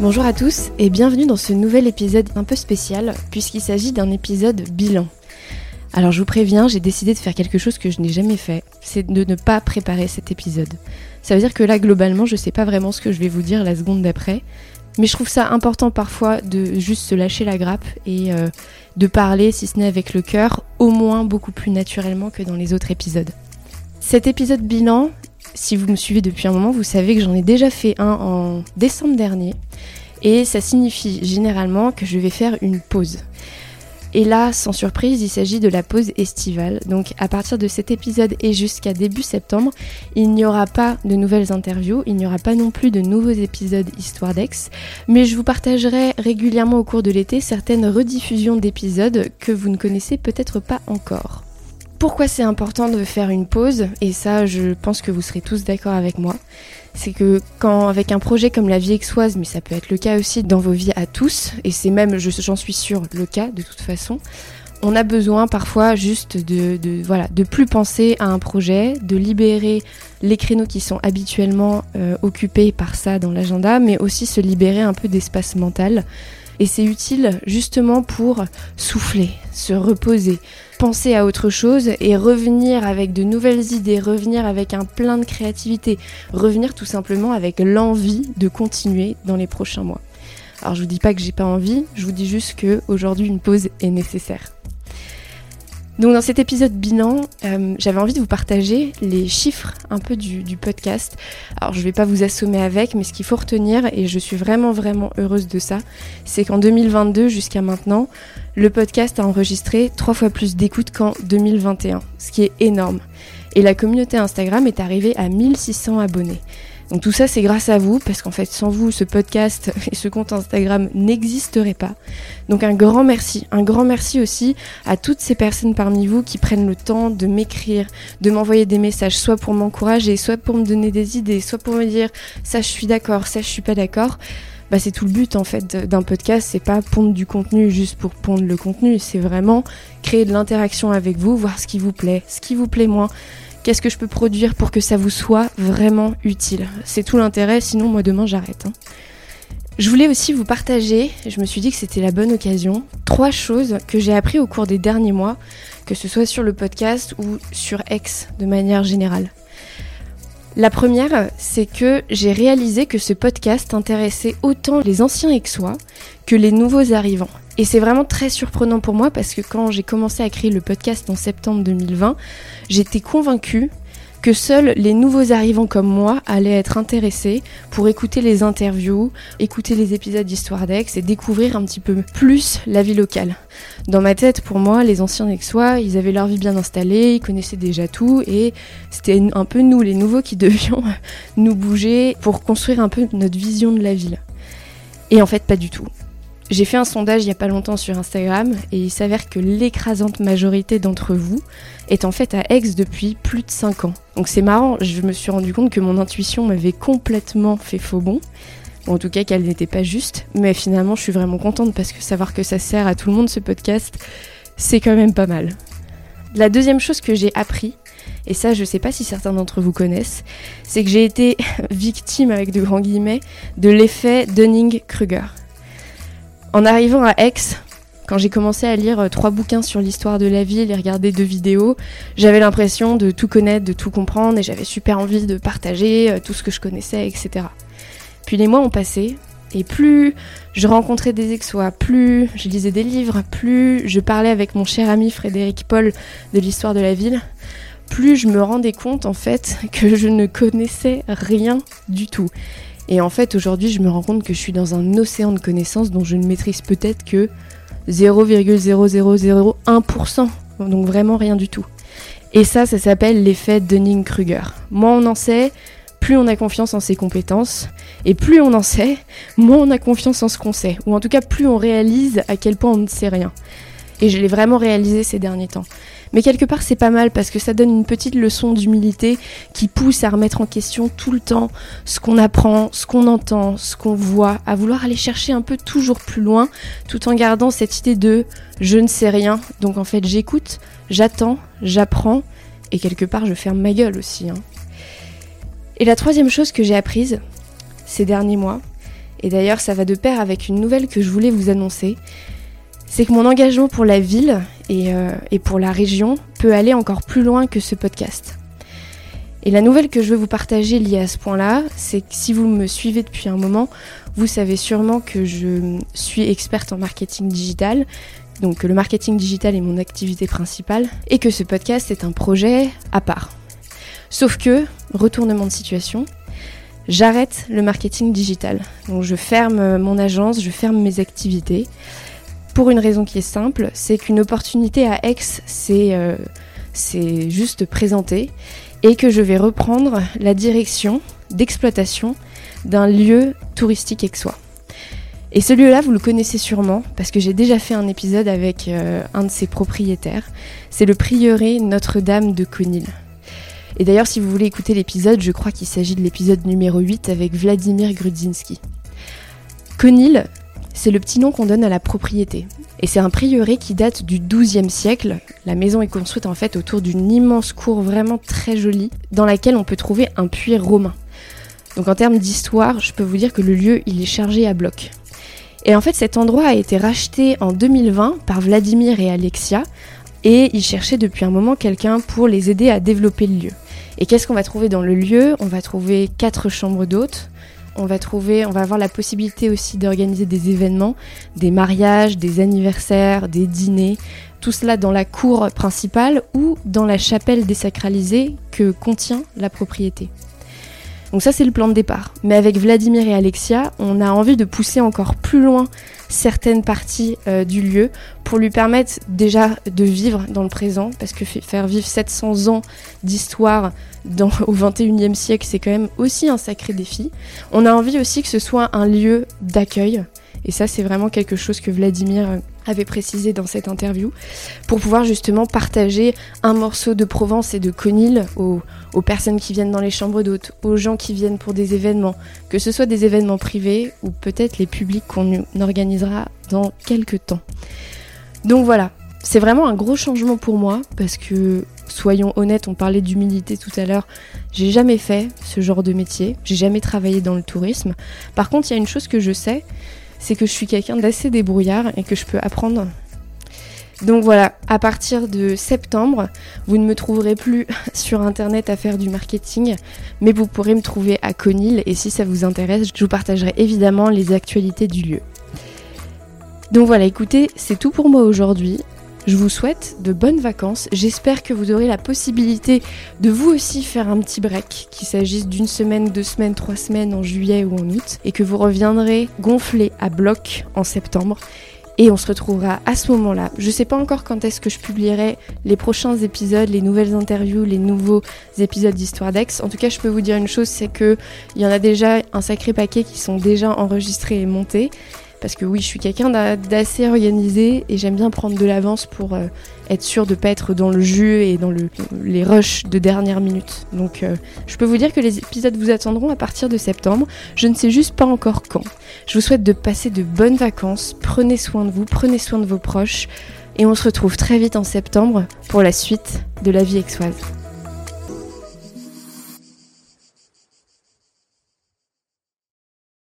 Bonjour à tous et bienvenue dans ce nouvel épisode un peu spécial puisqu'il s'agit d'un épisode bilan. Alors je vous préviens, j'ai décidé de faire quelque chose que je n'ai jamais fait, c'est de ne pas préparer cet épisode. Ça veut dire que là globalement je sais pas vraiment ce que je vais vous dire la seconde d'après, mais je trouve ça important parfois de juste se lâcher la grappe et euh, de parler, si ce n'est avec le cœur, au moins beaucoup plus naturellement que dans les autres épisodes. Cet épisode bilan, si vous me suivez depuis un moment, vous savez que j'en ai déjà fait un en décembre dernier. Et ça signifie généralement que je vais faire une pause. Et là, sans surprise, il s'agit de la pause estivale. Donc à partir de cet épisode et jusqu'à début septembre, il n'y aura pas de nouvelles interviews, il n'y aura pas non plus de nouveaux épisodes Histoire d'Ex, mais je vous partagerai régulièrement au cours de l'été certaines rediffusions d'épisodes que vous ne connaissez peut-être pas encore. Pourquoi c'est important de faire une pause Et ça, je pense que vous serez tous d'accord avec moi. C'est que quand, avec un projet comme la vie exoise, mais ça peut être le cas aussi dans vos vies à tous, et c'est même, j'en suis sûre, le cas de toute façon, on a besoin parfois juste de, plus penser à un projet, de libérer les créneaux qui sont habituellement euh, occupés par ça dans l'agenda, mais aussi se libérer un peu d'espace mental. Et c'est utile justement pour souffler, se reposer, penser à autre chose et revenir avec de nouvelles idées, revenir avec un plein de créativité, revenir tout simplement avec l'envie de continuer dans les prochains mois. Alors je vous dis pas que j'ai pas envie, je vous dis juste que aujourd'hui une pause est nécessaire. Donc dans cet épisode bilan, euh, j'avais envie de vous partager les chiffres un peu du, du podcast. Alors je vais pas vous assommer avec, mais ce qu'il faut retenir, et je suis vraiment vraiment heureuse de ça, c'est qu'en 2022 jusqu'à maintenant, le podcast a enregistré trois fois plus d'écoutes qu'en 2021, ce qui est énorme. Et la communauté Instagram est arrivée à 1600 abonnés. Donc tout ça c'est grâce à vous parce qu'en fait sans vous ce podcast et ce compte Instagram n'existerait pas. Donc un grand merci, un grand merci aussi à toutes ces personnes parmi vous qui prennent le temps de m'écrire, de m'envoyer des messages soit pour m'encourager, soit pour me donner des idées, soit pour me dire ça je suis d'accord, ça je suis pas d'accord. Bah, c'est tout le but en fait d'un podcast, c'est pas pondre du contenu juste pour pondre le contenu, c'est vraiment créer de l'interaction avec vous, voir ce qui vous plaît, ce qui vous plaît moins Qu'est-ce que je peux produire pour que ça vous soit vraiment utile? C'est tout l'intérêt, sinon moi demain j'arrête. Hein. Je voulais aussi vous partager, je me suis dit que c'était la bonne occasion, trois choses que j'ai appris au cours des derniers mois, que ce soit sur le podcast ou sur X de manière générale. La première, c'est que j'ai réalisé que ce podcast intéressait autant les anciens Aixois que les nouveaux arrivants. Et c'est vraiment très surprenant pour moi parce que quand j'ai commencé à créer le podcast en septembre 2020, j'étais convaincue que seuls les nouveaux arrivants comme moi allaient être intéressés pour écouter les interviews, écouter les épisodes d'Histoire d'Aix et découvrir un petit peu plus la vie locale. Dans ma tête, pour moi, les anciens Aixois, ils avaient leur vie bien installée, ils connaissaient déjà tout et c'était un peu nous, les nouveaux, qui devions nous bouger pour construire un peu notre vision de la ville. Et en fait, pas du tout. J'ai fait un sondage il n'y a pas longtemps sur Instagram et il s'avère que l'écrasante majorité d'entre vous est en fait à Aix depuis plus de 5 ans. Donc c'est marrant, je me suis rendu compte que mon intuition m'avait complètement fait faux bon. en tout cas qu'elle n'était pas juste, mais finalement je suis vraiment contente parce que savoir que ça sert à tout le monde ce podcast, c'est quand même pas mal. La deuxième chose que j'ai appris, et ça je sais pas si certains d'entre vous connaissent, c'est que j'ai été victime avec de grands guillemets de l'effet Dunning-Kruger. En arrivant à Aix, quand j'ai commencé à lire euh, trois bouquins sur l'histoire de la ville et regarder deux vidéos, j'avais l'impression de tout connaître, de tout comprendre et j'avais super envie de partager euh, tout ce que je connaissais, etc. Puis les mois ont passé et plus je rencontrais des exois, plus je lisais des livres, plus je parlais avec mon cher ami Frédéric Paul de l'histoire de la ville, plus je me rendais compte en fait que je ne connaissais rien du tout. Et en fait, aujourd'hui, je me rends compte que je suis dans un océan de connaissances dont je ne maîtrise peut-être que 0,0001%. Donc vraiment rien du tout. Et ça, ça s'appelle l'effet Dunning-Kruger. Moins on en sait, plus on a confiance en ses compétences. Et plus on en sait, moins on a confiance en ce qu'on sait. Ou en tout cas, plus on réalise à quel point on ne sait rien. Et je l'ai vraiment réalisé ces derniers temps. Mais quelque part, c'est pas mal parce que ça donne une petite leçon d'humilité qui pousse à remettre en question tout le temps ce qu'on apprend, ce qu'on entend, ce qu'on voit, à vouloir aller chercher un peu toujours plus loin, tout en gardant cette idée de je ne sais rien. Donc en fait, j'écoute, j'attends, j'apprends et quelque part, je ferme ma gueule aussi. Hein. Et la troisième chose que j'ai apprise ces derniers mois, Et d'ailleurs, ça va de pair avec une nouvelle que je voulais vous annoncer. C'est que mon engagement pour la ville et, euh, et pour la région peut aller encore plus loin que ce podcast. Et la nouvelle que je veux vous partager liée à ce point-là, c'est que si vous me suivez depuis un moment, vous savez sûrement que je suis experte en marketing digital, donc que le marketing digital est mon activité principale, et que ce podcast est un projet à part. Sauf que, retournement de situation, j'arrête le marketing digital. Donc je ferme mon agence, je ferme mes activités. Pour une raison qui est simple, c'est qu'une opportunité à Aix s'est euh, juste présentée et que je vais reprendre la direction d'exploitation d'un lieu touristique aixois. Et ce lieu-là, vous le connaissez sûrement, parce que j'ai déjà fait un épisode avec euh, un de ses propriétaires. C'est le prieuré Notre-Dame de Conil. Et d'ailleurs, si vous voulez écouter l'épisode, je crois qu'il s'agit de l'épisode numéro 8 avec Vladimir Grudzinski. Conil, c'est le petit nom qu'on donne à la propriété. Et c'est un prieuré qui date du XIIe siècle. La maison est construite en fait autour d'une immense cour vraiment très jolie, dans laquelle on peut trouver un puits romain. Donc en termes d'histoire, je peux vous dire que le lieu, il est chargé à bloc. Et en fait, cet endroit a été racheté en 2020 par Vladimir et Alexia, et ils cherchaient depuis un moment quelqu'un pour les aider à développer le lieu. Et qu'est-ce qu'on va trouver dans le lieu? On va trouver quatre chambres d'hôtes, on va trouver, on va avoir la possibilité aussi d'organiser des événements, des mariages, des anniversaires, des dîners, tout cela dans la cour principale ou dans la chapelle désacralisée que contient la propriété. Donc ça c'est le plan de départ. Mais avec Vladimir et Alexia, on a envie de pousser encore plus loin certaines parties euh, du lieu pour lui permettre déjà de vivre dans le présent, parce que faire vivre 700 ans d'histoire au 21e siècle, c'est quand même aussi un sacré défi. On a envie aussi que ce soit un lieu d'accueil, et ça c'est vraiment quelque chose que Vladimir avait précisé dans cette interview, pour pouvoir justement partager un morceau de Provence et de Conil aux, aux personnes qui viennent dans les chambres d'hôtes, aux gens qui viennent pour des événements, que ce soit des événements privés ou peut-être les publics qu'on organisera dans quelques temps. Donc voilà, c'est vraiment un gros changement pour moi parce que, soyons honnêtes, on parlait d'humilité tout à l'heure, j'ai jamais fait ce genre de métier, j'ai jamais travaillé dans le tourisme. Par contre, il y a une chose que je sais, c'est que je suis quelqu'un d'assez débrouillard et que je peux apprendre. Donc voilà, à partir de septembre, vous ne me trouverez plus sur internet à faire du marketing, mais vous pourrez me trouver à Conil et si ça vous intéresse, je vous partagerai évidemment les actualités du lieu. Donc voilà, écoutez, c'est tout pour moi aujourd'hui. Je vous souhaite de bonnes vacances. J'espère que vous aurez la possibilité de vous aussi faire un petit break, qu'il s'agisse d'une semaine, deux semaines, trois semaines en juillet ou en août, et que vous reviendrez gonflé à bloc en septembre. Et on se retrouvera à ce moment-là. Je sais pas encore quand est-ce que je publierai les prochains épisodes, les nouvelles interviews, les nouveaux épisodes d'Histoire d'Aix. En tout cas, je peux vous dire une chose, c'est que il y en a déjà un sacré paquet qui sont déjà enregistrés et montés. Parce que oui, je suis quelqu'un d'assez organisé et j'aime bien prendre de l'avance pour euh, être sûr de pas être dans le jus et dans le, les rushs de dernière minute. Donc euh, je peux vous dire que les épisodes vous attendront à partir de septembre. Je ne sais juste pas encore quand. Je vous souhaite de passer de bonnes vacances. Prenez soin de vous, prenez soin de vos proches. Et on se retrouve très vite en septembre pour la suite de la vie exoise.